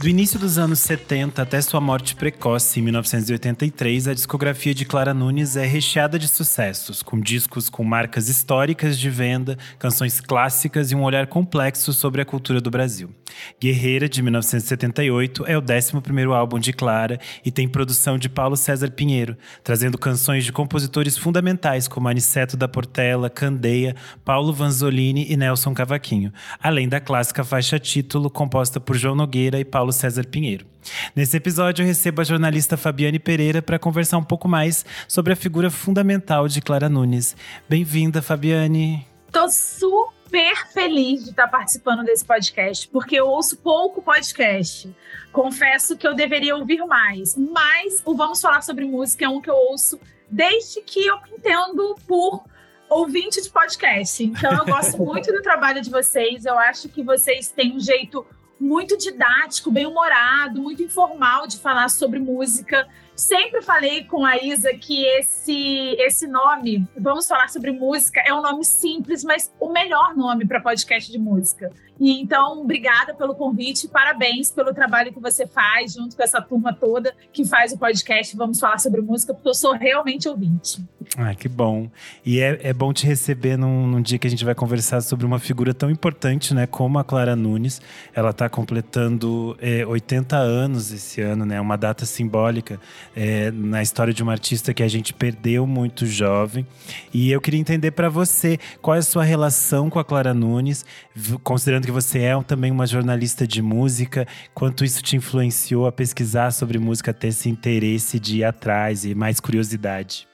Do início dos anos 70 até sua morte precoce em 1983, a discografia de Clara Nunes é recheada de sucessos, com discos com marcas históricas de venda, canções clássicas e um olhar complexo sobre a cultura do Brasil. Guerreira, de 1978, é o 11º álbum de Clara e tem produção de Paulo César Pinheiro, trazendo canções de compositores fundamentais como Aniceto da Portela, Candeia, Paulo Vanzolini e Nelson Cavaquinho, além da clássica faixa título composta por João Nogueira e Paulo Paulo César Pinheiro. Nesse episódio, eu recebo a jornalista Fabiane Pereira para conversar um pouco mais sobre a figura fundamental de Clara Nunes. Bem-vinda, Fabiane. Tô super feliz de estar participando desse podcast, porque eu ouço pouco podcast. Confesso que eu deveria ouvir mais, mas o Vamos Falar sobre Música é um que eu ouço desde que eu entendo por ouvinte de podcast. Então, eu gosto muito do trabalho de vocês. Eu acho que vocês têm um jeito muito didático, bem humorado, muito informal de falar sobre música. Sempre falei com a Isa que esse esse nome, vamos falar sobre música, é um nome simples, mas o melhor nome para podcast de música. E então, obrigada pelo convite, parabéns pelo trabalho que você faz junto com essa turma toda que faz o podcast Vamos Falar sobre Música, porque eu sou realmente ouvinte. Ah, que bom. E é, é bom te receber num, num, dia que a gente vai conversar sobre uma figura tão importante, né, como a Clara Nunes. Ela está completando é, 80 anos esse ano, né, uma data simbólica é, na história de uma artista que a gente perdeu muito jovem. E eu queria entender para você qual é a sua relação com a Clara Nunes, considerando que que você é também uma jornalista de música, quanto isso te influenciou a pesquisar sobre música, ter esse interesse de ir atrás e mais curiosidade?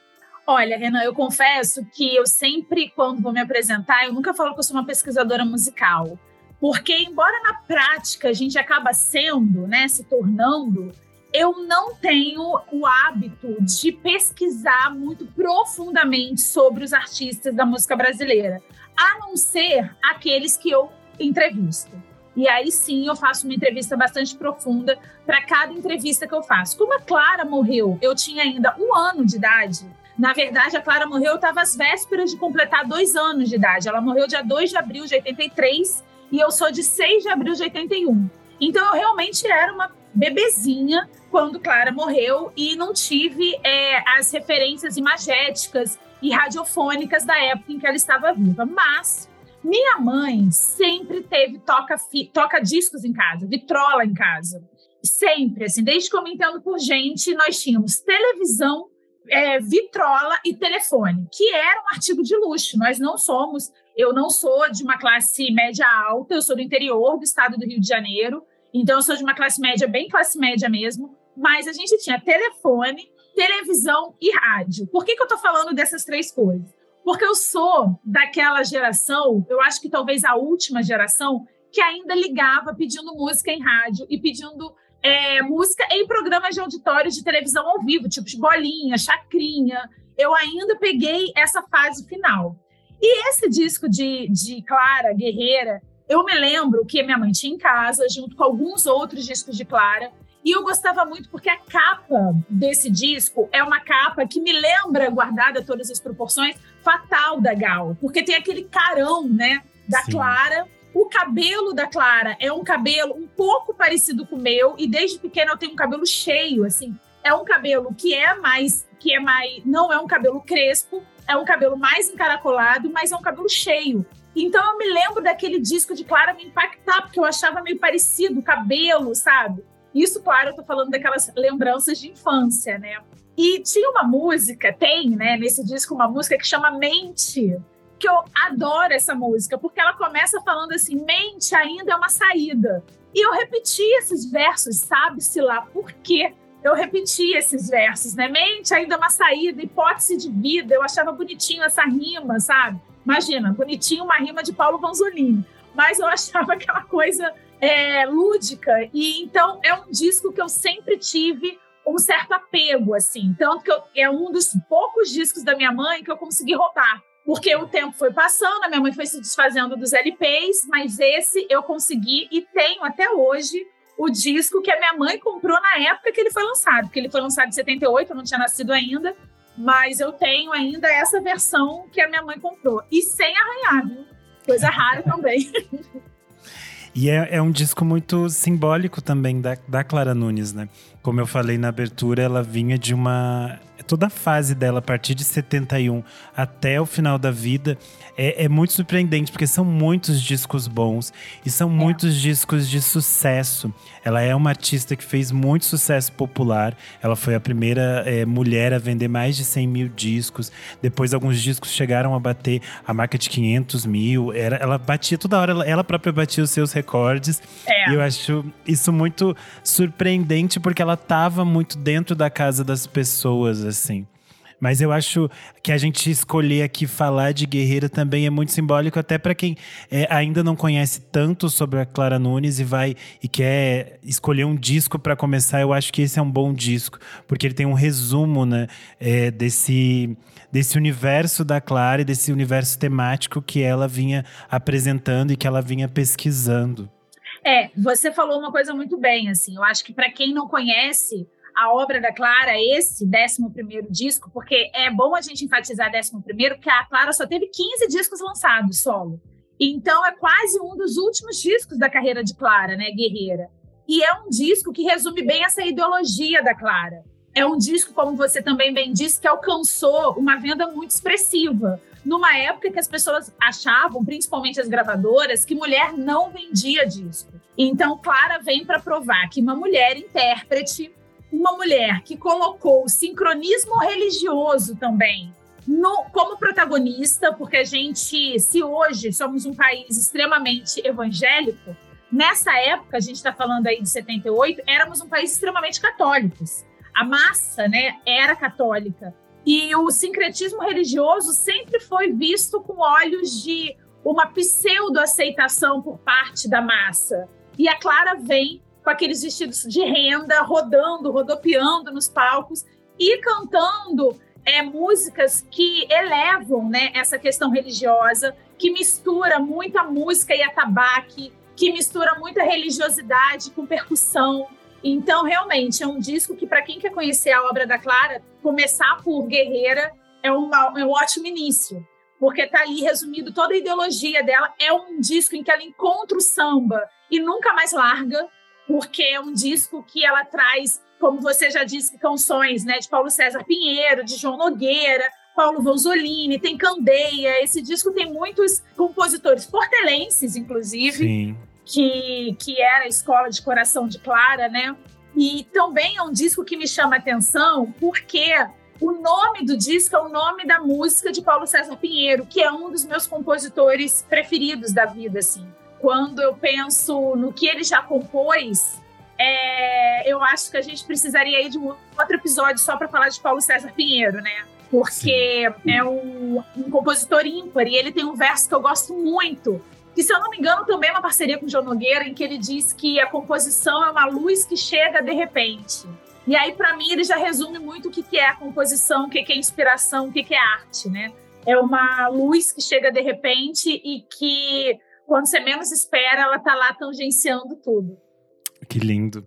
Olha, Renan, eu confesso que eu sempre, quando vou me apresentar, eu nunca falo que eu sou uma pesquisadora musical. Porque, embora na prática a gente acaba sendo, né, se tornando, eu não tenho o hábito de pesquisar muito profundamente sobre os artistas da música brasileira, a não ser aqueles que eu entrevista. E aí sim eu faço uma entrevista bastante profunda para cada entrevista que eu faço. Como a Clara morreu, eu tinha ainda um ano de idade. Na verdade, a Clara morreu, eu estava às vésperas de completar dois anos de idade. Ela morreu dia 2 de abril de 83 e eu sou de 6 de abril de 81. Então eu realmente era uma bebezinha quando Clara morreu e não tive é, as referências imagéticas e radiofônicas da época em que ela estava viva. Mas minha mãe sempre teve toca, toca discos em casa, vitrola em casa. Sempre, assim, desde que eu me entendo por gente, nós tínhamos televisão, é, vitrola e telefone, que era um artigo de luxo. Nós não somos, eu não sou de uma classe média alta, eu sou do interior do estado do Rio de Janeiro, então eu sou de uma classe média, bem classe média mesmo, mas a gente tinha telefone, televisão e rádio. Por que, que eu estou falando dessas três coisas? Porque eu sou daquela geração, eu acho que talvez a última geração, que ainda ligava pedindo música em rádio e pedindo é, música em programas de auditório de televisão ao vivo, tipo Bolinha, Chacrinha. Eu ainda peguei essa fase final. E esse disco de, de Clara Guerreira, eu me lembro que minha mãe tinha em casa, junto com alguns outros discos de Clara, e eu gostava muito porque a capa desse disco é uma capa que me lembra, guardada todas as proporções, Fatal da Gal, porque tem aquele carão, né, da Sim. Clara. O cabelo da Clara é um cabelo um pouco parecido com o meu e desde pequena eu tenho um cabelo cheio, assim. É um cabelo que é mais que é mais não é um cabelo crespo, é um cabelo mais encaracolado, mas é um cabelo cheio. Então eu me lembro daquele disco de Clara me impactar, porque eu achava meio parecido o cabelo, sabe? Isso, claro, eu tô falando daquelas lembranças de infância, né? E tinha uma música, tem, né, nesse disco, uma música que chama Mente, que eu adoro essa música, porque ela começa falando assim: mente ainda é uma saída. E eu repeti esses versos, sabe-se lá por quê? Eu repeti esses versos, né? Mente ainda é uma saída, hipótese de vida. Eu achava bonitinho essa rima, sabe? Imagina, bonitinho uma rima de Paulo Vanzolini. Mas eu achava aquela coisa é, lúdica. E então é um disco que eu sempre tive um certo apego, assim. Tanto que eu, é um dos poucos discos da minha mãe que eu consegui roubar. Porque o tempo foi passando, a minha mãe foi se desfazendo dos LPs, mas esse eu consegui e tenho até hoje o disco que a minha mãe comprou na época que ele foi lançado, porque ele foi lançado em 78, eu não tinha nascido ainda, mas eu tenho ainda essa versão que a minha mãe comprou. E sem arranhar, viu? Coisa rara também. E é, é, um disco muito simbólico também da, da Clara Nunes, né? Como eu falei na abertura, ela vinha de uma toda a fase dela, a partir de 71 até o final da vida, é, é muito surpreendente, porque são muitos discos bons e são é. muitos discos de sucesso. Ela é uma artista que fez muito sucesso popular. Ela foi a primeira é, mulher a vender mais de 100 mil discos. Depois, alguns discos chegaram a bater a marca de 500 mil. Era, ela batia toda hora, ela, ela própria batia os seus recordes. É. E eu acho isso muito surpreendente, porque ela estava muito dentro da casa das pessoas, assim. Mas eu acho que a gente escolher aqui falar de guerreira também é muito simbólico, até para quem é, ainda não conhece tanto sobre a Clara Nunes e vai e quer escolher um disco para começar. Eu acho que esse é um bom disco, porque ele tem um resumo né, é, desse, desse universo da Clara e desse universo temático que ela vinha apresentando e que ela vinha pesquisando. É, você falou uma coisa muito bem, assim. Eu acho que para quem não conhece a obra da Clara, esse 11 disco, porque é bom a gente enfatizar 11, porque a Clara só teve 15 discos lançados solo. Então é quase um dos últimos discos da carreira de Clara, né, Guerreira. E é um disco que resume bem essa ideologia da Clara. É um disco, como você também bem disse, que alcançou uma venda muito expressiva. Numa época que as pessoas achavam, principalmente as gravadoras, que mulher não vendia disco. Então, Clara vem para provar que uma mulher intérprete uma mulher que colocou o sincronismo religioso também no, como protagonista, porque a gente, se hoje somos um país extremamente evangélico, nessa época, a gente está falando aí de 78, éramos um país extremamente católicos. A massa né, era católica. E o sincretismo religioso sempre foi visto com olhos de uma pseudo-aceitação por parte da massa. E a Clara vem com aqueles vestidos de renda, rodando, rodopiando nos palcos e cantando é, músicas que elevam né, essa questão religiosa, que mistura muita música e atabaque, que mistura muita religiosidade com percussão. Então, realmente, é um disco que, para quem quer conhecer a obra da Clara, começar por Guerreira é, uma, é um ótimo início, porque está ali resumido toda a ideologia dela. É um disco em que ela encontra o samba e nunca mais larga porque é um disco que ela traz, como você já disse, canções né, de Paulo César Pinheiro, de João Nogueira, Paulo Vanzolini, tem Candeia. Esse disco tem muitos compositores portelenses, inclusive, Sim. Que, que era a escola de coração de Clara, né? E também é um disco que me chama a atenção porque o nome do disco é o nome da música de Paulo César Pinheiro, que é um dos meus compositores preferidos da vida, assim quando eu penso no que ele já compôs, é, eu acho que a gente precisaria aí de um outro episódio só para falar de Paulo César Pinheiro, né? Porque Sim. é um, um, compositor ímpar e ele tem um verso que eu gosto muito, que, se eu não me engano, também é uma parceria com o João Nogueira, em que ele diz que a composição é uma luz que chega de repente. E aí, para mim, ele já resume muito o que é a composição, o que é inspiração, o que é arte, né? É uma luz que chega de repente e que quando você menos espera, ela tá lá tangenciando tudo. Que lindo.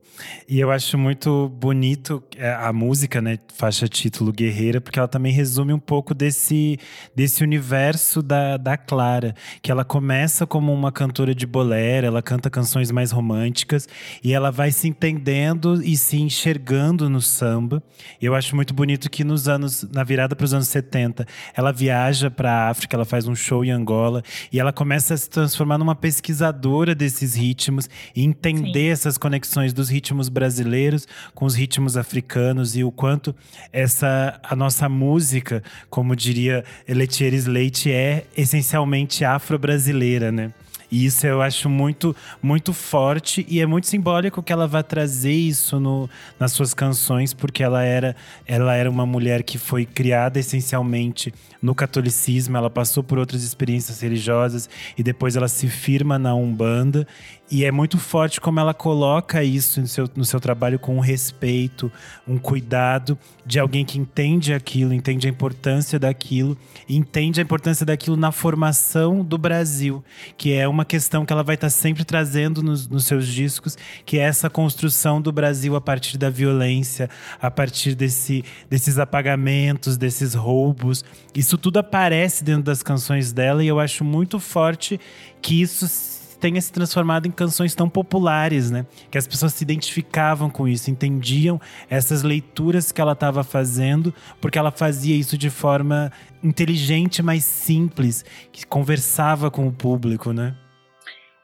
E eu acho muito bonito é, a música, né? Faixa título Guerreira, porque ela também resume um pouco desse, desse universo da, da Clara. Que ela começa como uma cantora de bolero, ela canta canções mais românticas e ela vai se entendendo e se enxergando no samba. Eu acho muito bonito que nos anos, na virada para os anos 70, ela viaja para a África, ela faz um show em Angola e ela começa a se transformar numa pesquisadora desses ritmos e entender Sim. essas conexões dos ritmos brasileiros com os ritmos africanos e o quanto essa a nossa música, como diria Letieres Leite, é essencialmente afro-brasileira, né? E isso eu acho muito, muito forte e é muito simbólico que ela vá trazer isso no, nas suas canções, porque ela era, ela era uma mulher que foi criada essencialmente no catolicismo, ela passou por outras experiências religiosas e depois ela se firma na Umbanda. E é muito forte como ela coloca isso no seu, no seu trabalho com um respeito, um cuidado de alguém que entende aquilo, entende a importância daquilo, entende a importância daquilo na formação do Brasil, que é uma questão que ela vai estar sempre trazendo nos, nos seus discos, que é essa construção do Brasil a partir da violência, a partir desse, desses apagamentos, desses roubos. Isso tudo aparece dentro das canções dela e eu acho muito forte que isso tenha se transformado em canções tão populares, né? Que as pessoas se identificavam com isso, entendiam essas leituras que ela estava fazendo, porque ela fazia isso de forma inteligente, mas simples, que conversava com o público, né?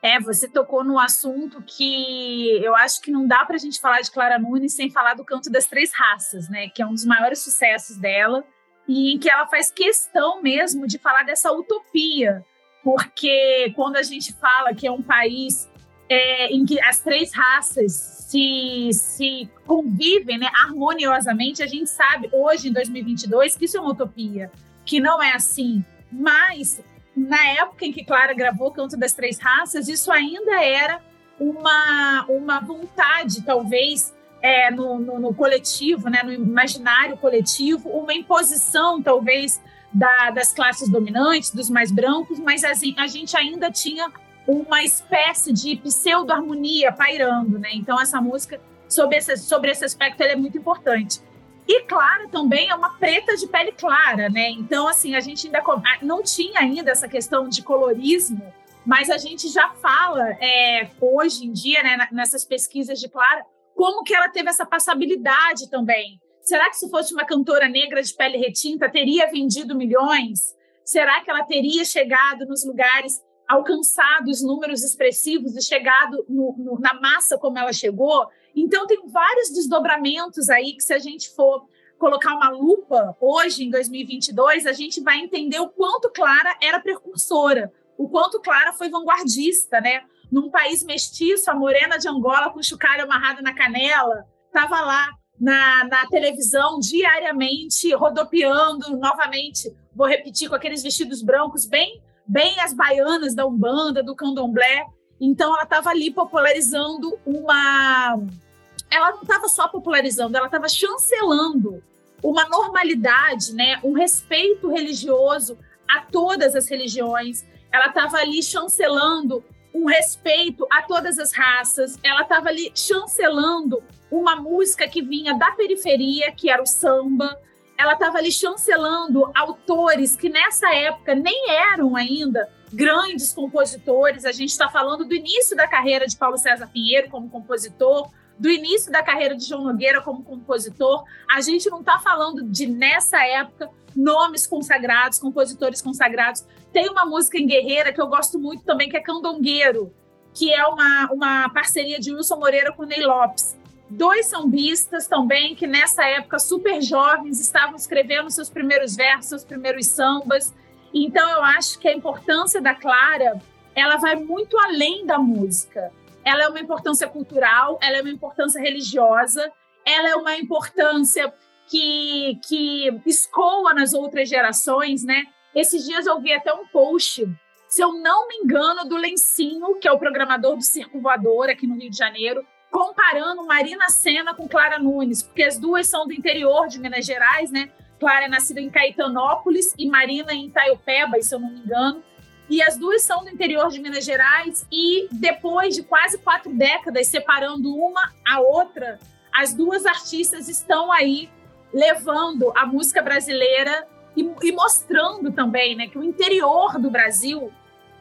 É, você tocou no assunto que eu acho que não dá para a gente falar de Clara Nunes sem falar do Canto das Três Raças, né? Que é um dos maiores sucessos dela e em que ela faz questão mesmo de falar dessa utopia, porque quando a gente fala que é um país é, em que as três raças se, se convivem né, harmoniosamente, a gente sabe hoje, em 2022, que isso é uma utopia, que não é assim. Mas na época em que Clara gravou Canto das Três Raças, isso ainda era uma, uma vontade, talvez, é, no, no, no, coletivo, né, no imaginário coletivo, uma imposição, talvez, da, das classes dominantes, dos mais brancos, mas a, a gente ainda tinha uma espécie de pseudo-harmonia pairando. Né? Então, essa música, sobre esse, sobre esse aspecto, é muito importante. E Clara também é uma preta de pele clara, né? Então, assim, a gente ainda não tinha ainda essa questão de colorismo, mas a gente já fala é, hoje em dia, né, nessas pesquisas de Clara, como que ela teve essa passabilidade também. Será que se fosse uma cantora negra de pele retinta, teria vendido milhões? Será que ela teria chegado nos lugares, alcançado os números expressivos e chegado no, no, na massa como ela chegou? Então, tem vários desdobramentos aí que, se a gente for colocar uma lupa hoje, em 2022, a gente vai entender o quanto Clara era precursora, o quanto Clara foi vanguardista, né? Num país mestiço, a morena de Angola com chocalho amarrado na canela, estava lá na, na televisão diariamente, rodopiando novamente, vou repetir, com aqueles vestidos brancos, bem, bem as baianas da Umbanda, do Candomblé. Então, ela estava ali popularizando uma ela não estava só popularizando, ela estava chancelando uma normalidade, né, um respeito religioso a todas as religiões. Ela estava ali chancelando um respeito a todas as raças. Ela estava ali chancelando uma música que vinha da periferia, que era o samba. Ela estava ali chancelando autores que nessa época nem eram ainda grandes compositores. A gente está falando do início da carreira de Paulo César Pinheiro como compositor, do início da carreira de João Nogueira como compositor. A gente não está falando de, nessa época, nomes consagrados, compositores consagrados. Tem uma música em Guerreira que eu gosto muito também, que é Candongueiro, que é uma, uma parceria de Wilson Moreira com Ney Lopes. Dois sambistas também que nessa época super jovens estavam escrevendo seus primeiros versos, seus primeiros sambas. Então eu acho que a importância da Clara, ela vai muito além da música ela é uma importância cultural, ela é uma importância religiosa, ela é uma importância que, que escoa nas outras gerações, né? Esses dias eu vi até um post, se eu não me engano, do Lencinho, que é o programador do Circo Voador aqui no Rio de Janeiro, comparando Marina Senna com Clara Nunes, porque as duas são do interior de Minas Gerais, né? Clara é nascida em Caetanópolis e Marina em Itaiopeba, se eu não me engano. E as duas são do interior de Minas Gerais. E depois de quase quatro décadas separando uma a outra, as duas artistas estão aí levando a música brasileira e, e mostrando também né, que o interior do Brasil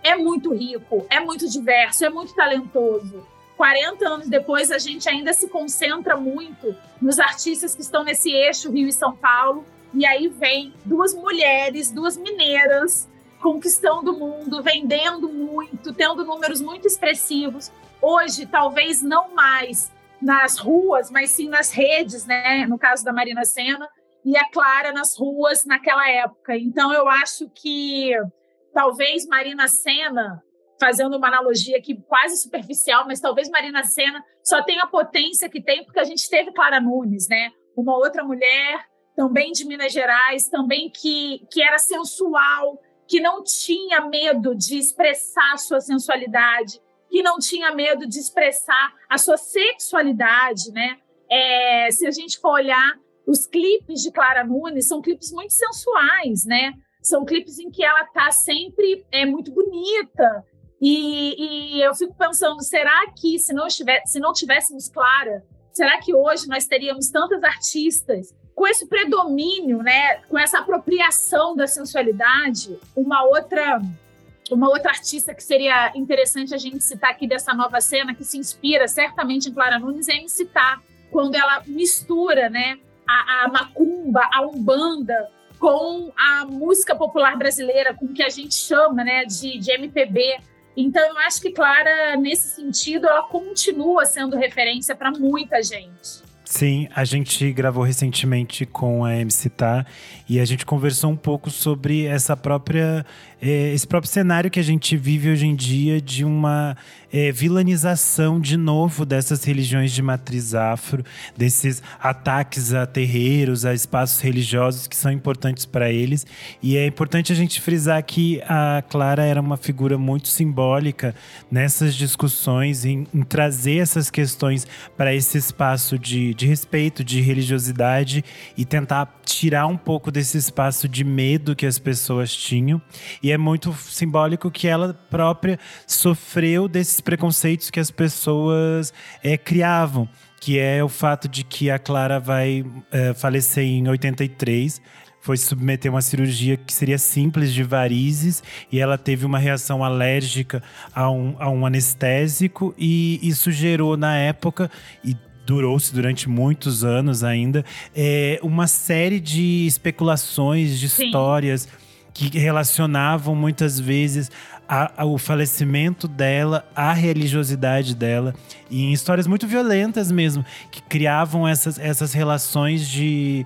é muito rico, é muito diverso, é muito talentoso. 40 anos depois, a gente ainda se concentra muito nos artistas que estão nesse eixo Rio e São Paulo. E aí vem duas mulheres, duas mineiras, conquistando o mundo, vendendo muito, tendo números muito expressivos. Hoje, talvez não mais nas ruas, mas sim nas redes, né? No caso da Marina Senna e a Clara nas ruas naquela época. Então, eu acho que talvez Marina Senna, fazendo uma analogia aqui quase superficial, mas talvez Marina Senna só tenha a potência que tem porque a gente teve Clara Nunes, né? Uma outra mulher também de Minas Gerais, também que, que era sensual, que não tinha medo de expressar sua sensualidade, que não tinha medo de expressar a sua sexualidade, né? É, se a gente for olhar os clipes de Clara Nunes, são clipes muito sensuais, né? São clipes em que ela está sempre é muito bonita. E, e, eu fico pensando, será que se não, estivesse, se não tivéssemos Clara, será que hoje nós teríamos tantas artistas com esse predomínio, né, com essa apropriação da sensualidade, uma outra uma outra artista que seria interessante a gente citar aqui dessa nova cena, que se inspira certamente em Clara Nunes, é MC Tá, quando ela mistura né, a, a macumba, a umbanda, com a música popular brasileira, com o que a gente chama né, de, de MPB. Então, eu acho que Clara, nesse sentido, ela continua sendo referência para muita gente. Sim, a gente gravou recentemente com a MC Tá e a gente conversou um pouco sobre essa própria é, esse próprio cenário que a gente vive hoje em dia de uma é, vilanização de novo dessas religiões de matriz afro, desses ataques a terreiros, a espaços religiosos que são importantes para eles. E é importante a gente frisar que a Clara era uma figura muito simbólica nessas discussões, em, em trazer essas questões para esse espaço de, de respeito, de religiosidade e tentar tirar um pouco desse espaço de medo que as pessoas tinham. E é muito simbólico que ela própria sofreu desses preconceitos que as pessoas é, criavam. Que é o fato de que a Clara vai é, falecer em 83 foi submeter uma cirurgia que seria simples de varizes e ela teve uma reação alérgica a um, a um anestésico e isso gerou na época e durou-se durante muitos anos ainda, é, uma série de especulações, de Sim. histórias que relacionavam muitas vezes a, a, o falecimento dela, a religiosidade dela, e em histórias muito violentas mesmo, que criavam essas, essas relações de,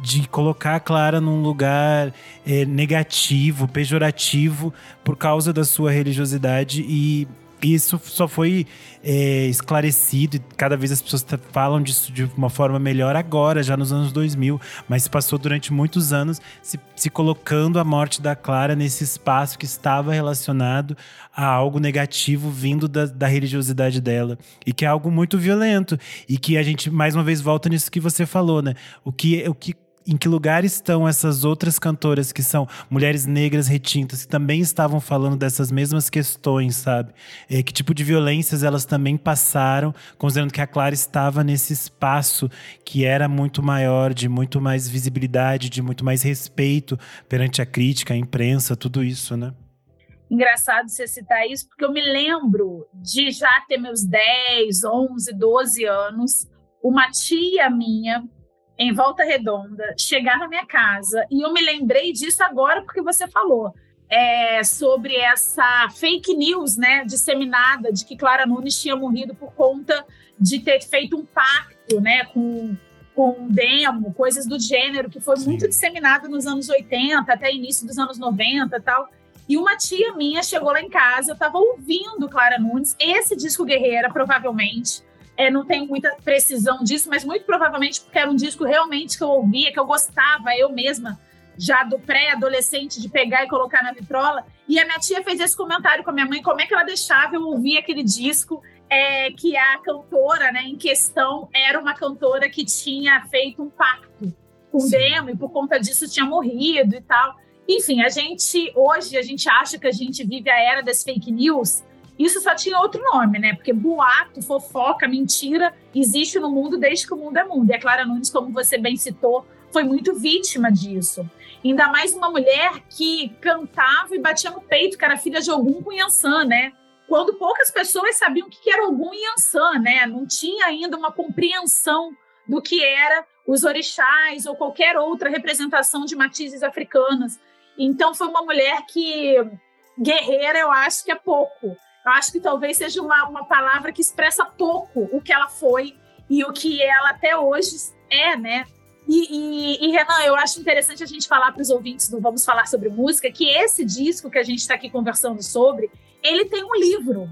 de colocar a Clara num lugar é, negativo, pejorativo, por causa da sua religiosidade e isso só foi é, esclarecido e cada vez as pessoas falam disso de uma forma melhor agora, já nos anos 2000, mas passou durante muitos anos se, se colocando a morte da Clara nesse espaço que estava relacionado a algo negativo vindo da, da religiosidade dela e que é algo muito violento e que a gente mais uma vez volta nisso que você falou, né? O que, o que em que lugar estão essas outras cantoras que são mulheres negras retintas, que também estavam falando dessas mesmas questões, sabe? É, que tipo de violências elas também passaram, considerando que a Clara estava nesse espaço que era muito maior, de muito mais visibilidade, de muito mais respeito perante a crítica, a imprensa, tudo isso, né? Engraçado você citar isso, porque eu me lembro de já ter meus 10, 11, 12 anos, uma tia minha em Volta Redonda, chegar na minha casa, e eu me lembrei disso agora porque você falou. É, sobre essa fake news né, disseminada de que Clara Nunes tinha morrido por conta de ter feito um pacto né, com, com demo, coisas do gênero, que foi Sim. muito disseminado nos anos 80, até início dos anos 90 e tal. E uma tia minha chegou lá em casa, eu estava ouvindo Clara Nunes, esse disco Guerreira, provavelmente, é, não tenho muita precisão disso, mas muito provavelmente porque era um disco realmente que eu ouvia, que eu gostava, eu mesma, já do pré-adolescente, de pegar e colocar na vitrola. E a minha tia fez esse comentário com a minha mãe, como é que ela deixava eu ouvir aquele disco, é, que a cantora né, em questão era uma cantora que tinha feito um pacto com o Demo e por conta disso tinha morrido e tal. Enfim, a gente, hoje, a gente acha que a gente vive a era das fake news, isso só tinha outro nome, né? Porque boato, fofoca, mentira existe no mundo desde que o mundo é mundo. E a Clara Nunes, como você bem citou, foi muito vítima disso. Ainda mais uma mulher que cantava e batia no peito, que era filha de com Yansan, né? Quando poucas pessoas sabiam o que era e Yansan, né? Não tinha ainda uma compreensão do que era os orixás ou qualquer outra representação de matizes africanas. Então foi uma mulher que guerreira, eu acho que é pouco. Eu acho que talvez seja uma, uma palavra que expressa pouco o que ela foi e o que ela até hoje é, né? E, e, e, Renan, eu acho interessante a gente falar para os ouvintes do Vamos Falar sobre Música que esse disco que a gente está aqui conversando sobre, ele tem um livro.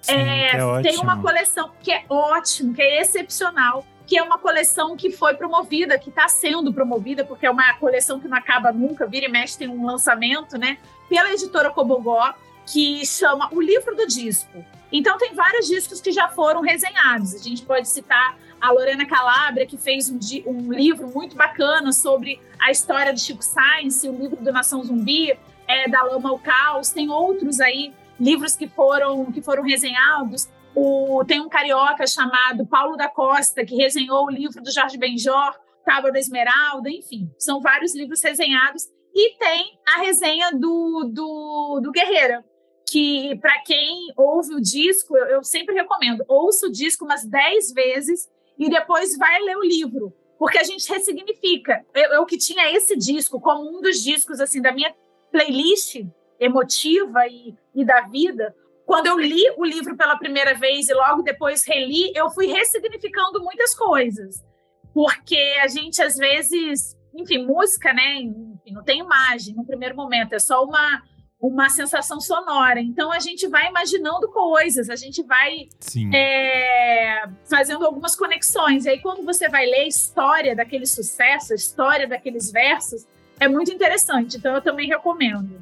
Sim, é, é tem uma coleção que é ótimo, que é excepcional, que é uma coleção que foi promovida, que está sendo promovida, porque é uma coleção que não acaba nunca, vira e mexe tem um lançamento, né? Pela editora Cobogó que chama O Livro do Disco. Então, tem vários discos que já foram resenhados. A gente pode citar a Lorena Calabria, que fez um, um livro muito bacana sobre a história de Chico Science, o livro do Nação Zumbi, é, da Lama ao Caos. Tem outros aí, livros que foram, que foram resenhados. O, tem um carioca chamado Paulo da Costa, que resenhou o livro do Jorge Benjor, Tábua da Esmeralda, enfim. São vários livros resenhados. E tem a resenha do, do, do Guerreira, que para quem ouve o disco, eu, eu sempre recomendo, ouça o disco umas 10 vezes e depois vai ler o livro, porque a gente ressignifica. Eu, eu que tinha esse disco como um dos discos assim da minha playlist emotiva e, e da vida, quando eu li o livro pela primeira vez e logo depois reli, eu fui ressignificando muitas coisas. Porque a gente, às vezes, enfim, música, né? Enfim, não tem imagem no primeiro momento, é só uma, uma sensação sonora. Então a gente vai imaginando coisas, a gente vai é, fazendo algumas conexões. E aí, quando você vai ler a história daquele sucesso, a história daqueles versos, é muito interessante. Então eu também recomendo.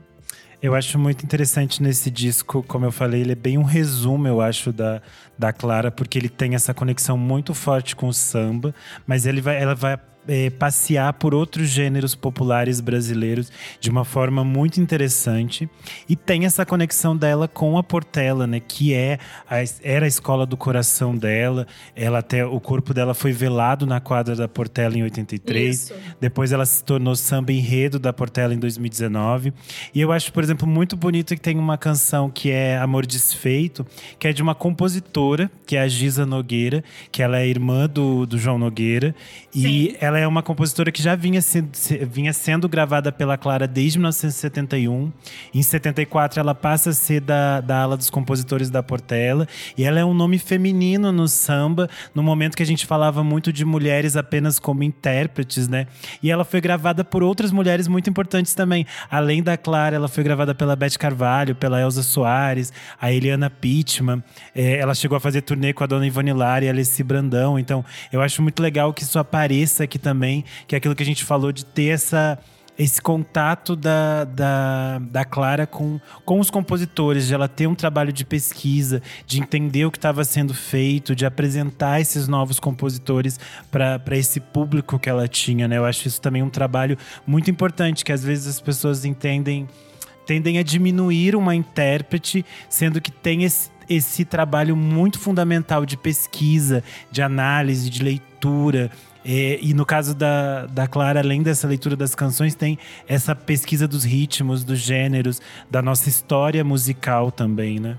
Eu acho muito interessante nesse disco, como eu falei, ele é bem um resumo, eu acho, da, da Clara, porque ele tem essa conexão muito forte com o samba, mas ele vai, ela vai é, passear por outros gêneros populares brasileiros de uma forma muito interessante. E tem essa conexão dela com a Portela, né? Que é a, era a escola do coração dela. Ela até o corpo dela foi velado na quadra da Portela em 83. Isso. Depois ela se tornou samba enredo da Portela em 2019. E eu acho, por exemplo, muito bonito que tem uma canção que é Amor Desfeito, que é de uma compositora, que é a Giza Nogueira, que ela é irmã do, do João Nogueira. Sim. E ela ela é uma compositora que já vinha, se, vinha sendo gravada pela Clara desde 1971. Em 74, ela passa a ser da, da ala dos compositores da Portela. E ela é um nome feminino no samba, no momento que a gente falava muito de mulheres apenas como intérpretes, né? E ela foi gravada por outras mulheres muito importantes também. Além da Clara, ela foi gravada pela Beth Carvalho, pela Elza Soares, a Eliana Pittman. É, ela chegou a fazer turnê com a dona Ivone Lara e a Alessi Brandão. Então, eu acho muito legal que isso apareça aqui também, que é aquilo que a gente falou de ter essa esse contato da, da, da Clara com, com os compositores, de ela ter um trabalho de pesquisa, de entender o que estava sendo feito, de apresentar esses novos compositores para esse público que ela tinha, né? Eu acho isso também um trabalho muito importante, que às vezes as pessoas entendem tendem a diminuir uma intérprete, sendo que tem esse, esse trabalho muito fundamental de pesquisa, de análise, de leitura, é, e no caso da, da Clara, além dessa leitura das canções, tem essa pesquisa dos ritmos, dos gêneros, da nossa história musical também, né?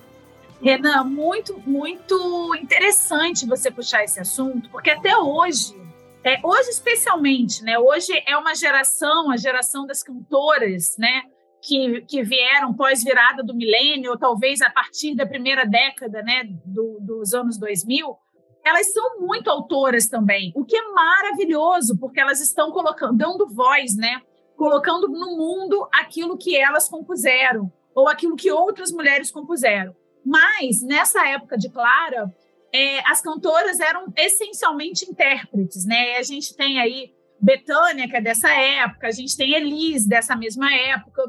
Renan, muito, muito interessante você puxar esse assunto, porque até hoje, é, hoje especialmente, né? Hoje é uma geração, a geração das cantoras, né? Que, que vieram pós-virada do milênio, ou talvez a partir da primeira década, né? Do, dos anos 2000, elas são muito autoras também, o que é maravilhoso, porque elas estão colocando, dando voz, né? Colocando no mundo aquilo que elas compuseram, ou aquilo que outras mulheres compuseram. Mas, nessa época de Clara, é, as cantoras eram essencialmente intérpretes, né? A gente tem aí Betânia, que é dessa época, a gente tem Elis, dessa mesma época.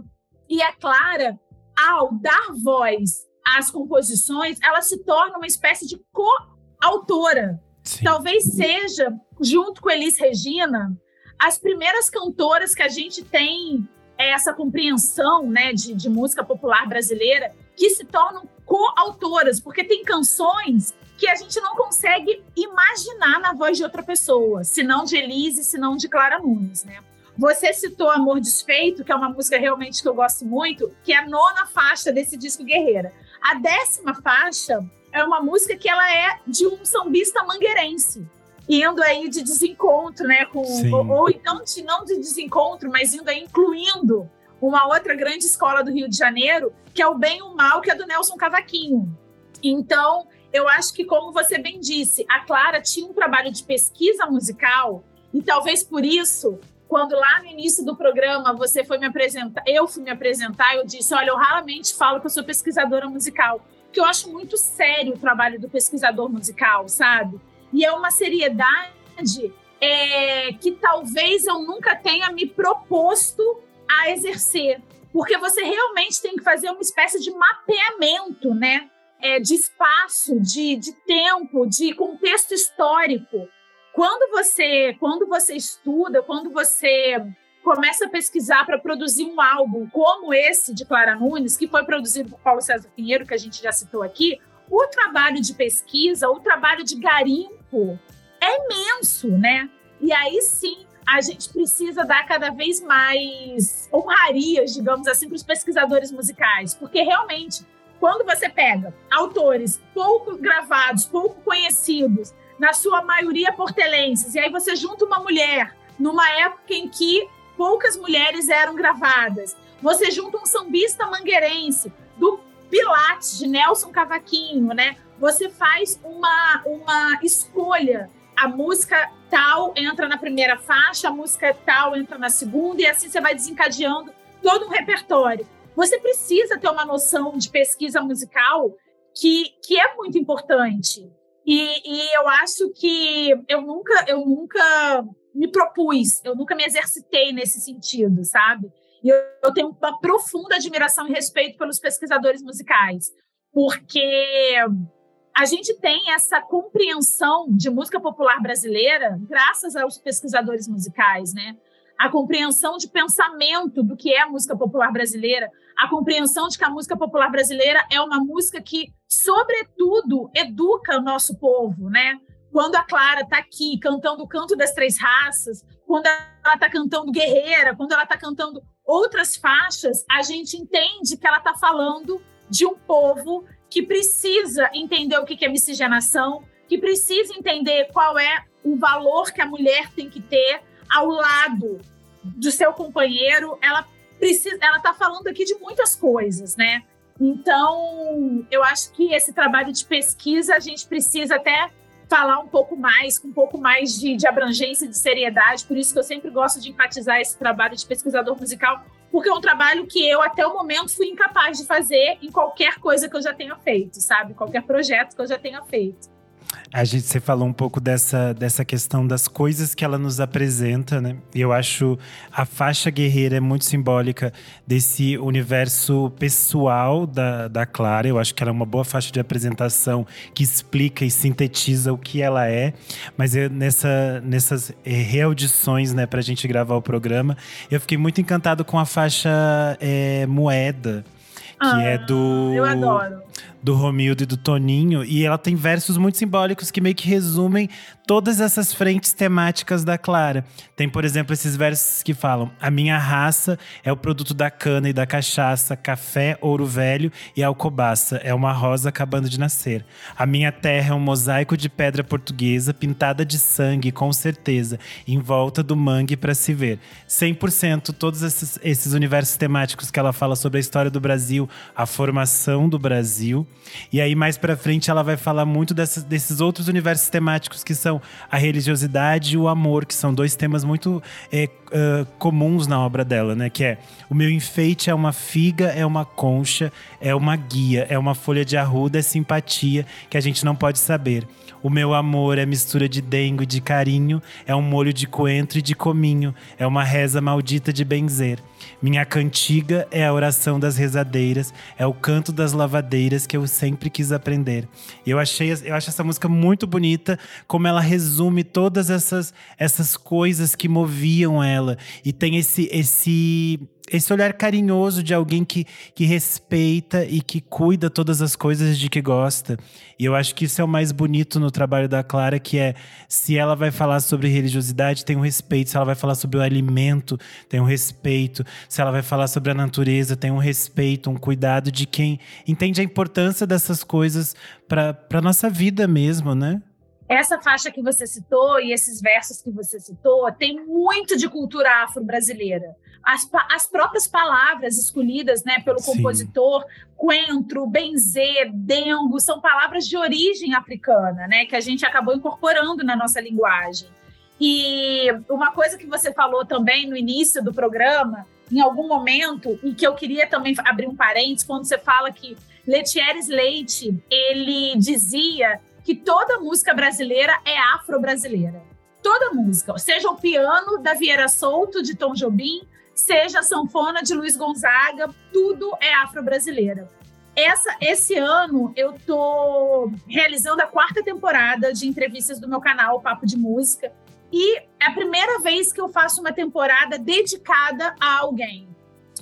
E a Clara, ao dar voz às composições, ela se torna uma espécie de co autora. Sim. Talvez seja, junto com Elis Regina, as primeiras cantoras que a gente tem essa compreensão né, de, de música popular brasileira que se tornam coautoras, porque tem canções que a gente não consegue imaginar na voz de outra pessoa, senão de Elise, senão de Clara Nunes, né? Você citou Amor Desfeito, que é uma música realmente que eu gosto muito, que é a nona faixa desse disco Guerreira. A décima faixa é uma música que ela é de um sambista mangueirense, indo aí de desencontro, né? Com, ou, ou, então de, não de desencontro, mas indo aí incluindo uma outra grande escola do Rio de Janeiro, que é o Bem e o Mal, que é do Nelson Cavaquinho. Então, eu acho que, como você bem disse, a Clara tinha um trabalho de pesquisa musical, e talvez por isso quando lá no início do programa você foi me apresentar, eu fui me apresentar, eu disse: Olha, eu raramente falo que eu sou pesquisadora musical, porque eu acho muito sério o trabalho do pesquisador musical, sabe? E é uma seriedade é, que talvez eu nunca tenha me proposto a exercer, porque você realmente tem que fazer uma espécie de mapeamento, né? É, de espaço, de, de tempo, de contexto histórico. Quando você, quando você estuda, quando você começa a pesquisar para produzir um álbum como esse de Clara Nunes, que foi produzido por Paulo César Pinheiro, que a gente já citou aqui, o trabalho de pesquisa, o trabalho de garimpo é imenso, né? E aí sim a gente precisa dar cada vez mais honrarias, digamos assim, para os pesquisadores musicais, porque realmente quando você pega autores pouco gravados, pouco conhecidos, na sua maioria portelenses, e aí você junta uma mulher numa época em que poucas mulheres eram gravadas, você junta um sambista mangueirense do Pilates, de Nelson Cavaquinho, né? Você faz uma, uma escolha. A música tal entra na primeira faixa, a música tal entra na segunda, e assim você vai desencadeando todo um repertório. Você precisa ter uma noção de pesquisa musical que, que é muito importante. E, e eu acho que eu nunca, eu nunca me propus, eu nunca me exercitei nesse sentido, sabe? E eu, eu tenho uma profunda admiração e respeito pelos pesquisadores musicais, porque a gente tem essa compreensão de música popular brasileira graças aos pesquisadores musicais, né? A compreensão de pensamento do que é a música popular brasileira, a compreensão de que a música popular brasileira é uma música que, sobretudo, educa o nosso povo, né? Quando a Clara está aqui cantando o canto das três raças, quando ela está cantando Guerreira, quando ela está cantando outras faixas, a gente entende que ela está falando de um povo que precisa entender o que é miscigenação, que precisa entender qual é o valor que a mulher tem que ter ao lado do seu companheiro. Ela precisa, ela está falando aqui de muitas coisas, né? Então, eu acho que esse trabalho de pesquisa a gente precisa até falar um pouco mais, com um pouco mais de, de abrangência, de seriedade. Por isso que eu sempre gosto de enfatizar esse trabalho de pesquisador musical, porque é um trabalho que eu, até o momento, fui incapaz de fazer em qualquer coisa que eu já tenha feito, sabe? Qualquer projeto que eu já tenha feito. A gente, você falou um pouco dessa, dessa questão das coisas que ela nos apresenta, né? E eu acho a faixa guerreira é muito simbólica desse universo pessoal da, da Clara. Eu acho que ela é uma boa faixa de apresentação que explica e sintetiza o que ela é. Mas eu, nessa, nessas é, reaudições, né, pra gente gravar o programa, eu fiquei muito encantado com a faixa é, Moeda que é ah, é do. Eu adoro do Romildo e do Toninho. E ela tem versos muito simbólicos que meio que resumem todas essas frentes temáticas da Clara. Tem, por exemplo, esses versos que falam: A minha raça é o produto da cana e da cachaça, café, ouro velho e alcobaça. É uma rosa acabando de nascer. A minha terra é um mosaico de pedra portuguesa pintada de sangue, com certeza, em volta do mangue para se ver. 100% todos esses, esses universos temáticos que ela fala sobre a história do Brasil, a formação do Brasil. E aí, mais pra frente, ela vai falar muito dessas, desses outros universos temáticos que são a religiosidade e o amor, que são dois temas muito é, uh, comuns na obra dela, né? Que é o meu enfeite é uma figa, é uma concha, é uma guia, é uma folha de arruda, é simpatia que a gente não pode saber. O meu amor é mistura de dengo e de carinho, é um molho de coentro e de cominho, é uma reza maldita de benzer. Minha cantiga é a oração das rezadeiras, é o canto das lavadeiras que eu sempre quis aprender. Eu achei, eu acho essa música muito bonita, como ela resume todas essas essas coisas que moviam ela e tem esse esse esse olhar carinhoso de alguém que, que respeita e que cuida todas as coisas de que gosta. E eu acho que isso é o mais bonito no trabalho da Clara, que é se ela vai falar sobre religiosidade, tem um respeito. Se ela vai falar sobre o alimento, tem um respeito. Se ela vai falar sobre a natureza, tem um respeito, um cuidado de quem entende a importância dessas coisas para a nossa vida mesmo, né? Essa faixa que você citou e esses versos que você citou tem muito de cultura afro-brasileira as, as próprias palavras escolhidas né, pelo Sim. compositor, coentro, benzer, dengo, são palavras de origem africana, né, que a gente acabou incorporando na nossa linguagem. E uma coisa que você falou também no início do programa, em algum momento, e que eu queria também abrir um parênteses, quando você fala que Letieres Leite, ele dizia que toda música brasileira é afro-brasileira. Toda música, seja o piano da Vieira Souto, de Tom Jobim, seja a sanfona de Luiz Gonzaga, tudo é afro-brasileira. Essa, esse ano eu tô realizando a quarta temporada de entrevistas do meu canal Papo de Música e é a primeira vez que eu faço uma temporada dedicada a alguém.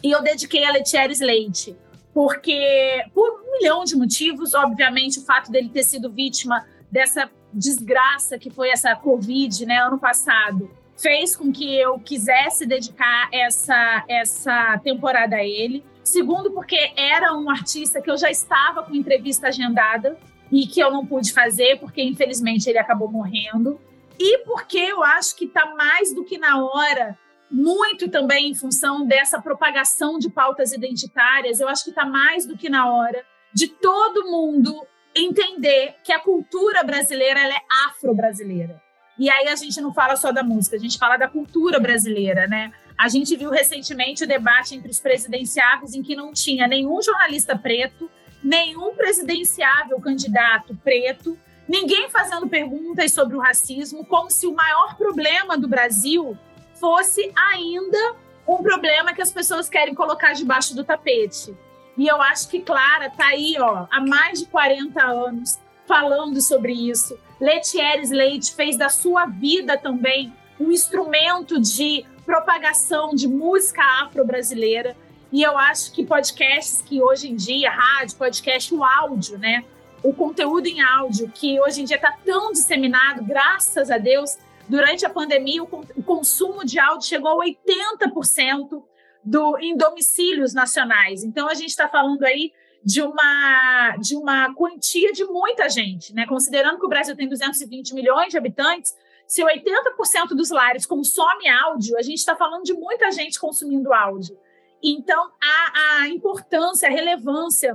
E eu dediquei a Letieres Leite, porque por um milhão de motivos, obviamente o fato dele ter sido vítima dessa desgraça que foi essa Covid, né, ano passado, fez com que eu quisesse dedicar essa, essa temporada a ele. Segundo, porque era um artista que eu já estava com entrevista agendada e que eu não pude fazer, porque infelizmente ele acabou morrendo. E porque eu acho que está mais do que na hora, muito também em função dessa propagação de pautas identitárias, eu acho que está mais do que na hora de todo mundo entender que a cultura brasileira é afro-brasileira. E aí a gente não fala só da música, a gente fala da cultura brasileira, né? A gente viu recentemente o debate entre os presidenciáveis em que não tinha nenhum jornalista preto, nenhum presidenciável candidato preto, ninguém fazendo perguntas sobre o racismo, como se o maior problema do Brasil fosse ainda um problema que as pessoas querem colocar debaixo do tapete. E eu acho que Clara está aí, ó, há mais de 40 anos falando sobre isso. Letieres Leite fez da sua vida também um instrumento de propagação de música afro-brasileira. E eu acho que podcasts que hoje em dia, rádio, podcast, o áudio, né? O conteúdo em áudio, que hoje em dia está tão disseminado, graças a Deus, durante a pandemia, o, consumo de áudio chegou a 80% do, em domicílios nacionais. Então, a gente está falando aí de uma, de uma quantia de muita gente, né? Considerando que o Brasil tem 220 milhões de habitantes, se 80% dos lares consome áudio, a gente está falando de muita gente consumindo áudio. Então, a, a importância, a relevância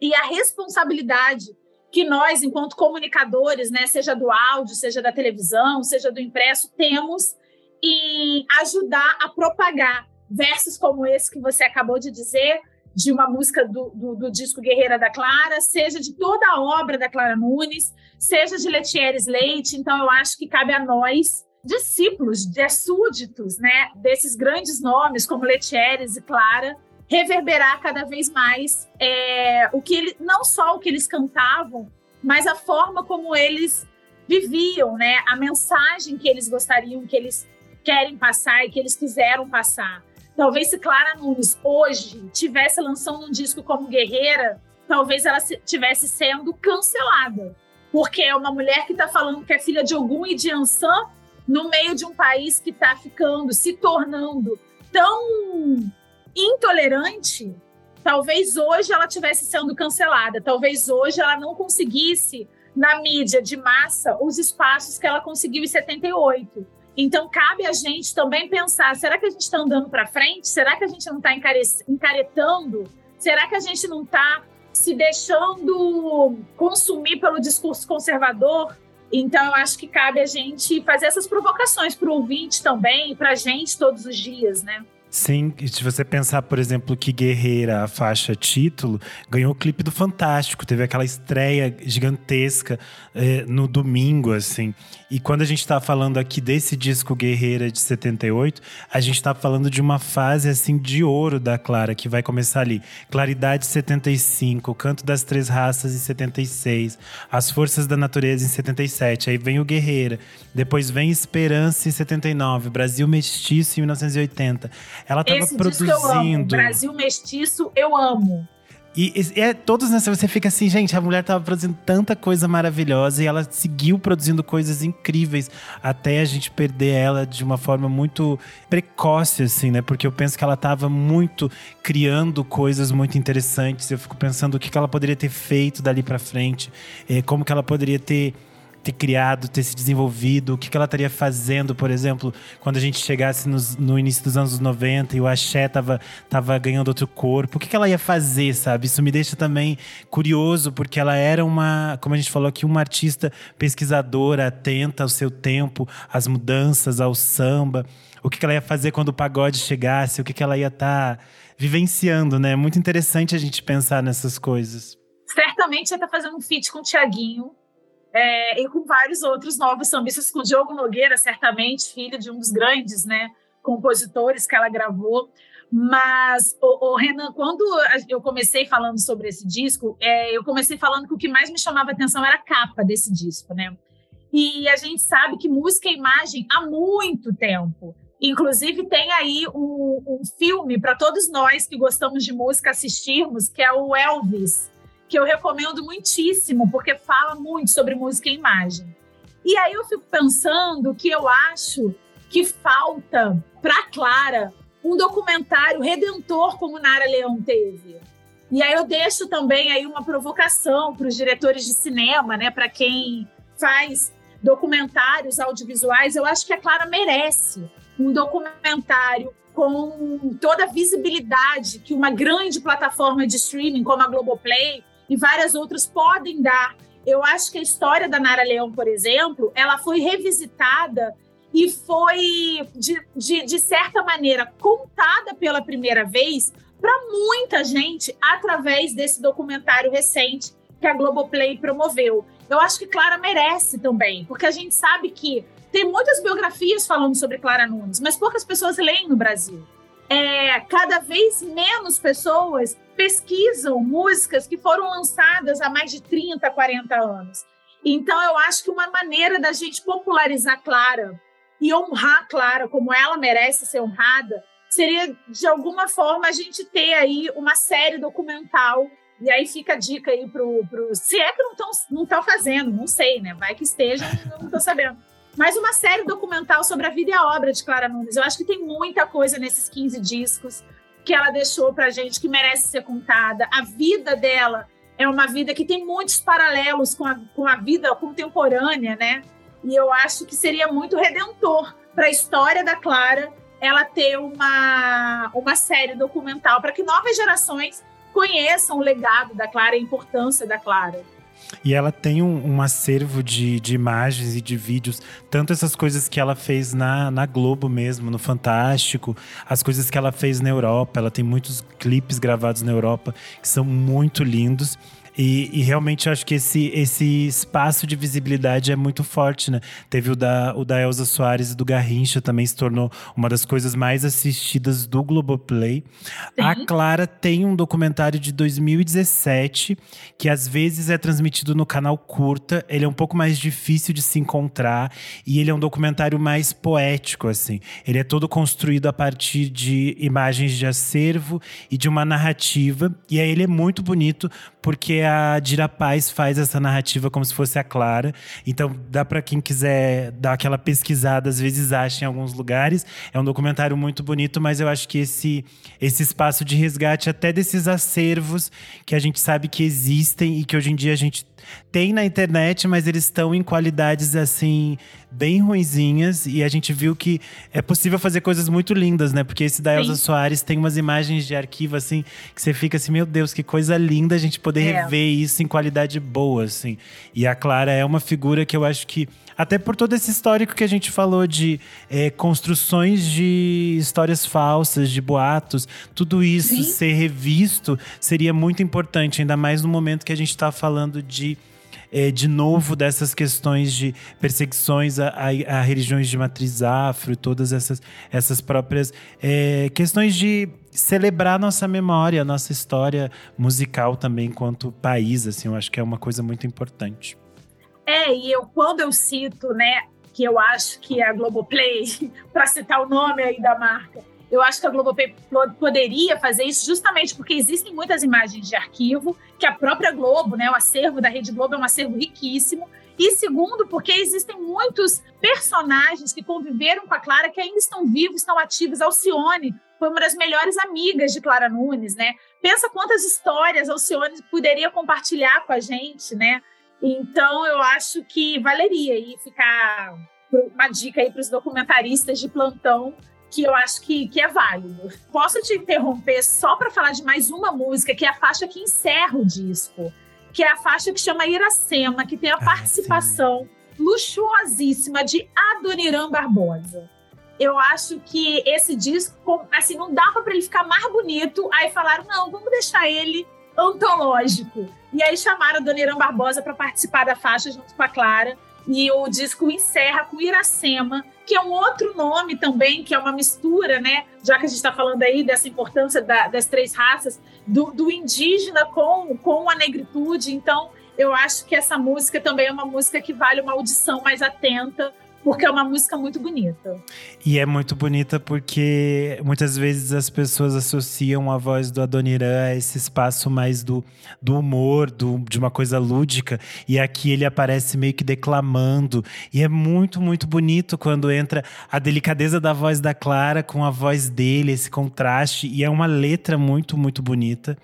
e a responsabilidade que nós, enquanto comunicadores, né, seja do áudio, seja da televisão, seja do impresso, temos em ajudar a propagar versos como esse que você acabou de dizer, de uma música do, do, do, disco Guerreira da Clara, seja de toda a obra da Clara Nunes, seja de Letieres Leite. Então, eu acho que cabe a nós, discípulos, de súditos, né, desses grandes nomes como Letieres e Clara, reverberar cada vez mais é, o que ele, não só o que eles cantavam, mas a forma como eles viviam, né, a mensagem que eles gostariam, que eles querem passar e que eles quiseram passar. Talvez se Clara Nunes hoje tivesse lançando um disco como Guerreira, talvez ela tivesse sendo cancelada. Porque é uma mulher que está falando que é filha de Ogum e de Ansan no meio de um país que está ficando, se tornando tão intolerante. Talvez hoje ela tivesse sendo cancelada. Talvez hoje ela não conseguisse na mídia de massa os espaços que ela conseguiu em 78. Então, cabe a gente também pensar: será que a gente está andando para frente? Será que a gente não está encaretando? Será que a gente não está se deixando consumir pelo discurso conservador? Então, eu acho que cabe a gente fazer essas provocações para o ouvinte também, para a gente todos os dias, né? Sim, e se você pensar, por exemplo, que Guerreira, a faixa título, ganhou o clipe do Fantástico, teve aquela estreia gigantesca eh, no domingo, assim. E quando a gente está falando aqui desse disco Guerreira de 78, a gente está falando de uma fase assim de ouro da Clara, que vai começar ali. Claridade 75, Canto das Três Raças em 76, As Forças da Natureza em 77, aí vem o Guerreira, depois vem Esperança em 79, Brasil Mestiço em 1980. Ela estava produzindo. Brasil Mestiço, eu amo. E, e é, todos nessa você fica assim, gente, a mulher tava produzindo tanta coisa maravilhosa e ela seguiu produzindo coisas incríveis até a gente perder ela de uma forma muito precoce, assim, né? Porque eu penso que ela tava muito criando coisas muito interessantes. Eu fico pensando o que, que ela poderia ter feito dali para frente, eh, como que ela poderia ter ter criado, ter se desenvolvido, o que, que ela estaria fazendo, por exemplo, quando a gente chegasse nos, no início dos anos 90 e o axé tava, tava ganhando outro corpo, o que, que ela ia fazer, sabe? Isso me deixa também curioso, porque ela era uma, como a gente falou aqui, uma artista pesquisadora, atenta ao seu tempo, às mudanças, ao samba. O que, que ela ia fazer quando o pagode chegasse, o que, que ela ia estar tá vivenciando, né? Muito interessante a gente pensar nessas coisas. Certamente ia estar tá fazendo um feat com o Tiaguinho, é, e com vários outros novos sambistas, com Diogo Nogueira, certamente, filho de um dos grandes né, compositores que ela gravou. Mas, o, o Renan, quando eu comecei falando sobre esse disco, é, eu comecei falando que o que mais me chamava atenção era a capa desse disco, né? E a gente sabe que música e imagem há muito tempo. Inclusive, tem aí um, um filme para todos nós que gostamos de música assistirmos, que é o Elvis, que eu recomendo muitíssimo, porque fala muito sobre música e imagem. E aí eu fico pensando que eu acho que falta para Clara um documentário redentor como Nara Leão teve. E aí eu deixo também aí uma provocação para os diretores de cinema, né, para quem faz documentários audiovisuais, eu acho que a Clara merece um documentário com toda a visibilidade que uma grande plataforma de streaming como a Globoplay e várias outras podem dar. Eu acho que a história da Nara Leão, por exemplo, ela foi revisitada e foi, de, de, de certa maneira, contada pela primeira vez para muita gente através desse documentário recente que a Globoplay promoveu. Eu acho que Clara merece também, porque a gente sabe que tem muitas biografias falando sobre Clara Nunes, mas poucas pessoas leem no Brasil. É, cada vez menos pessoas pesquisam músicas que foram lançadas há mais de 30, 40 anos. Então, eu acho que uma maneira da gente popularizar Clara e honrar Clara como ela merece ser honrada seria, de alguma forma, a gente ter aí uma série documental. E aí fica a dica aí pro, pro se é que não estão não fazendo, não sei, né? Vai que estejam, não estou sabendo. Mas uma série documental sobre a vida e a obra de Clara Nunes. Eu acho que tem muita coisa nesses 15 discos que ela deixou pra gente que merece ser contada. A vida dela é uma vida que tem muitos paralelos com a, com a vida contemporânea, né? E eu acho que seria muito redentor para a história da Clara ela ter uma, uma série documental para que novas gerações conheçam o legado da Clara, a importância da Clara. E ela tem um, um acervo de, de, imagens e de vídeos, tanto essas coisas que ela fez na, na Globo mesmo, no Fantástico, as coisas que ela fez na Europa. Ela tem muitos clipes gravados na Europa que são muito lindos. E, e, realmente acho que esse, esse espaço de visibilidade é muito forte, né? Teve o da, o da Elza Soares e do Garrincha, também se tornou uma das coisas mais assistidas do Globoplay. Sim. A Clara tem um documentário de 2017, que às vezes é transmitido no canal Curta. Ele é um pouco mais difícil de se encontrar e ele é um documentário mais poético, assim. Ele é todo construído a partir de imagens de acervo e de uma narrativa. E aí ele é muito bonito porque a Dira Paz faz essa narrativa como se fosse a Clara. Então dá para quem quiser dar aquela pesquisada, às vezes acha em alguns lugares. É um documentário muito bonito, mas eu acho que esse esse espaço de resgate até desses acervos que a gente sabe que existem e que hoje em dia a gente tem na internet, mas eles estão em qualidades assim bem ruinzinhas e a gente viu que é possível fazer coisas muito lindas, né? Porque esse da Elza Soares tem umas imagens de arquivo assim que você fica assim, meu Deus, que coisa linda a gente poder é. rever isso em qualidade boa, assim. E a Clara é uma figura que eu acho que até por todo esse histórico que a gente falou de é, construções de histórias falsas, de boatos, tudo isso Sim. ser revisto seria muito importante, ainda mais no momento que a gente está falando de é, de novo dessas questões de perseguições a, a, a, religiões de matriz afro, todas essas, essas próprias é, questões de celebrar nossa memória, nossa história musical também enquanto país, assim, eu acho que é uma coisa muito importante. É, e eu quando eu cito, né, que eu acho que a Globoplay, para citar o nome aí da marca, eu acho que a Globoplay poderia fazer isso justamente porque existem muitas imagens de arquivo, que a própria Globo, né, o acervo da Rede Globo é um acervo riquíssimo. E segundo, porque existem muitos personagens que conviveram com a Clara que ainda estão vivos, estão ativos. Alcione foi uma das melhores amigas de Clara Nunes, né? Pensa quantas histórias Alcione poderia compartilhar com a gente, né? Então eu acho que valeria aí ficar uma dica aí para os documentaristas de plantão que eu acho que, que é válido. Posso te interromper só para falar de mais uma música, que é a faixa que encerra o disco, que é a faixa que chama Iracema, que tem a ah, participação sim. luxuosíssima de Adoniran Barbosa. Eu acho que esse disco, assim, não dava para ele ficar mais bonito. Aí falaram, não, vamos deixar ele antológico. E aí chamaram a Dona Irã Barbosa para participar da faixa junto com a Clara. E o disco encerra com Iracema, que é um outro nome também, que é uma mistura, né? Já que a gente está falando aí dessa importância da, das três raças, do, do, indígena com, com a negritude. Então, eu acho que essa música também é uma música que vale uma audição mais atenta, porque é uma música muito bonita. E é muito bonita porque muitas vezes as pessoas associam a voz do Adoniran a esse espaço mais do, do humor, do, de uma coisa lúdica. E aqui ele aparece meio que declamando. E é muito, muito bonito quando entra a delicadeza da voz da Clara com a voz dele, esse contraste. E é uma letra muito, muito bonita.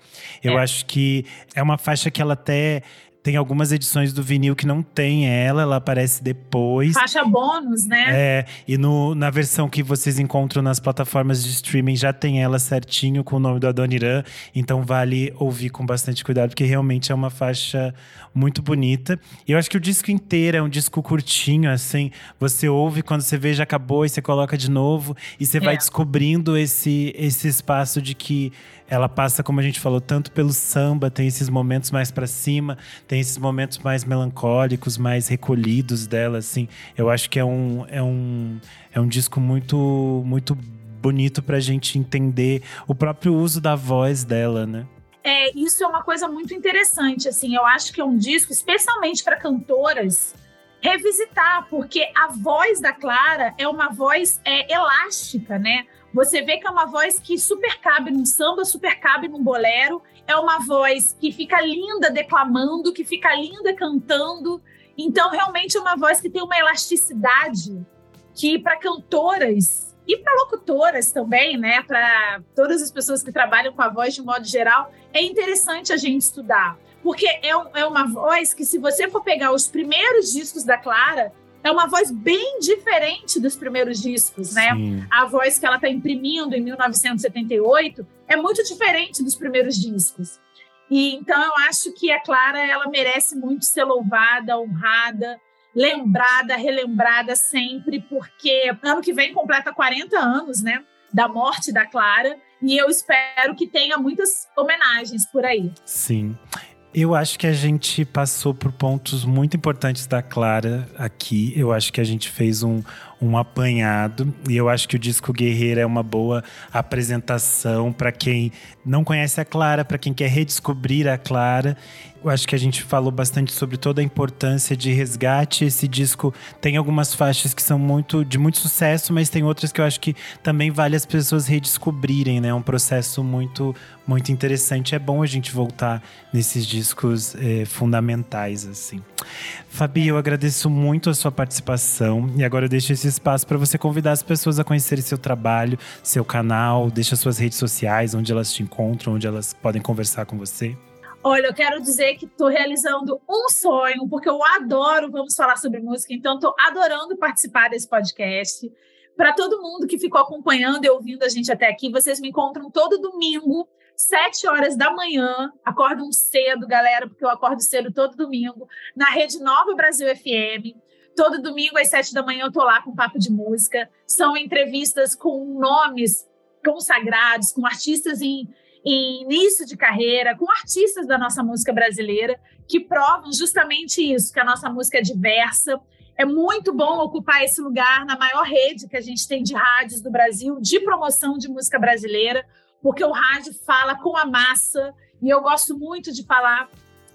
Eu é. acho que é uma faixa que ela até tem algumas edições do vinil que não tem ela, ela aparece depois. Faixa bônus, né? É, e no, na versão que vocês encontram nas plataformas de streaming já tem ela certinho com o nome do Adoniran. Então vale ouvir com bastante cuidado, porque realmente é uma faixa muito bonita. E eu acho que o disco inteiro é um disco curtinho, assim. Você ouve, quando você vê, já acabou, e você coloca de novo. E você é. vai descobrindo esse, esse espaço de que ela passa, como a gente falou, tanto pelo samba, tem esses momentos mais para cima, tem esses momentos mais melancólicos, mais recolhidos dela, assim. Eu acho que é um, é um, é um disco muito, muito bonito pra gente entender o próprio uso da voz dela, né? É, isso é uma coisa muito interessante, assim. Eu acho que é um disco, especialmente para cantoras, revisitar, porque a voz da Clara é uma voz é, elástica, né? Você vê que é uma voz que super cabe num samba, super cabe num bolero. É uma voz que fica linda declamando, que fica linda cantando. Então, realmente é uma voz que tem uma elasticidade que, para cantoras e para locutoras também, né, para todas as pessoas que trabalham com a voz de modo geral, é interessante a gente estudar. Porque é, é uma voz que, se você for pegar os primeiros discos da Clara, é uma voz bem diferente dos primeiros discos, né? Sim. A voz que ela está imprimindo em 1978 é muito diferente dos primeiros discos. E então eu acho que a Clara ela merece muito ser louvada, honrada, lembrada, relembrada sempre, porque ano que vem completa 40 anos, né, da morte da Clara, e eu espero que tenha muitas homenagens por aí. Sim. Eu acho que a gente passou por pontos muito importantes da Clara aqui. Eu acho que a gente fez um, um apanhado. E eu acho que o disco Guerreira é uma boa apresentação para quem não conhece a Clara, para quem quer redescobrir a Clara. Eu acho que a gente falou bastante sobre toda a importância de resgate. Esse disco tem algumas faixas que são muito de muito sucesso, mas tem outras que eu acho que também vale as pessoas redescobrirem, né? É um processo muito muito interessante. É bom a gente voltar nesses discos é, fundamentais assim. Fabi, eu agradeço muito a sua participação e agora eu deixo esse espaço para você convidar as pessoas a conhecerem seu trabalho, seu canal, deixa suas redes sociais, onde elas te encontram, onde elas podem conversar com você. Olha, eu quero dizer que estou realizando um sonho, porque eu adoro, vamos falar sobre música, então estou adorando participar desse podcast. Para todo mundo que ficou acompanhando e ouvindo a gente até aqui, vocês me encontram todo domingo, sete horas da manhã. Acordam cedo, galera, porque eu acordo cedo todo domingo, na Rede Nova Brasil FM. Todo domingo às sete da manhã eu tô lá com papo de música. São entrevistas com nomes consagrados, com artistas em, em início de carreira, com artistas da nossa música brasileira que provam justamente isso, que a nossa música é diversa. É muito bom ocupar esse lugar na maior rede que a gente tem de rádios do Brasil de promoção de música brasileira, porque o rádio fala com a massa e eu gosto muito de falar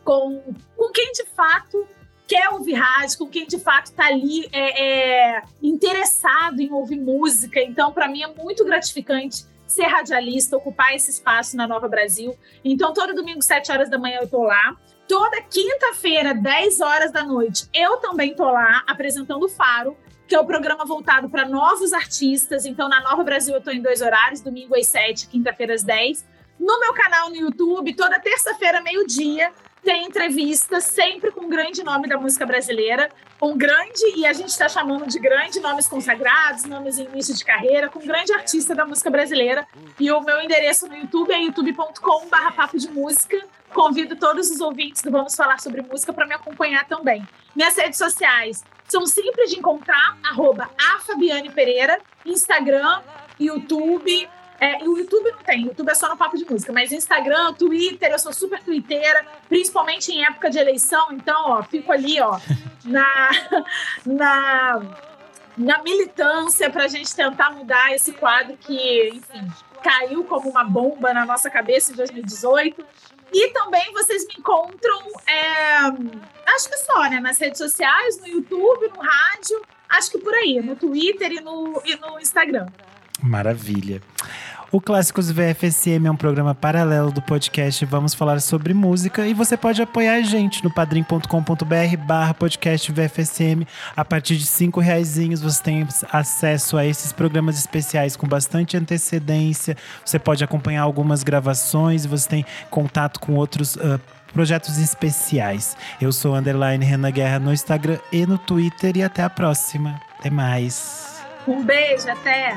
com, com quem de fato quer ouvir rádio, com quem de fato está ali é, é, interessado em ouvir música. Então, para mim, é muito gratificante ser radialista, ocupar esse espaço na Nova Brasil. Então, todo domingo, 7 horas da manhã, eu estou lá. Toda quinta-feira, 10 horas da noite, eu também estou lá apresentando o Faro, que é o programa voltado para novos artistas. Então, na Nova Brasil, eu estou em dois horários, domingo às 7, quinta-feira às 10. No meu canal no YouTube, toda terça-feira, meio-dia, tem entrevista sempre com um grande nome da música brasileira, um grande, e a gente está chamando de grande, nomes consagrados, nomes em início de carreira, com um grande artista da música brasileira. E o meu endereço no YouTube é youtube.com.br papo de música. Convido todos os ouvintes do Vamos Falar Sobre Música para me acompanhar também. Minhas redes sociais são simples de encontrar, arroba Instagram, YouTube, é, o YouTube não tem, o YouTube é só no papo de música, mas Instagram, Twitter, eu sou super twitteira, principalmente em época de eleição, então, ó, fico ali, ó, na, na, na militância pra gente tentar mudar esse quadro que, enfim, caiu como uma bomba na nossa cabeça em 2018. E também vocês me encontram, é, acho que só, né, nas redes sociais, no YouTube, no rádio, acho que por aí, no Twitter e no, e no Instagram. Maravilha. O Clássicos VFSM é um programa paralelo do podcast Vamos Falar sobre Música e você pode apoiar a gente no padrim.com.br barra podcast VFSM. A partir de cinco reaisinhos você tem acesso a esses programas especiais com bastante antecedência. Você pode acompanhar algumas gravações você tem contato com outros uh, projetos especiais. Eu sou Underline Renan Guerra no Instagram e no Twitter e até a próxima. Até mais. Um beijo, até!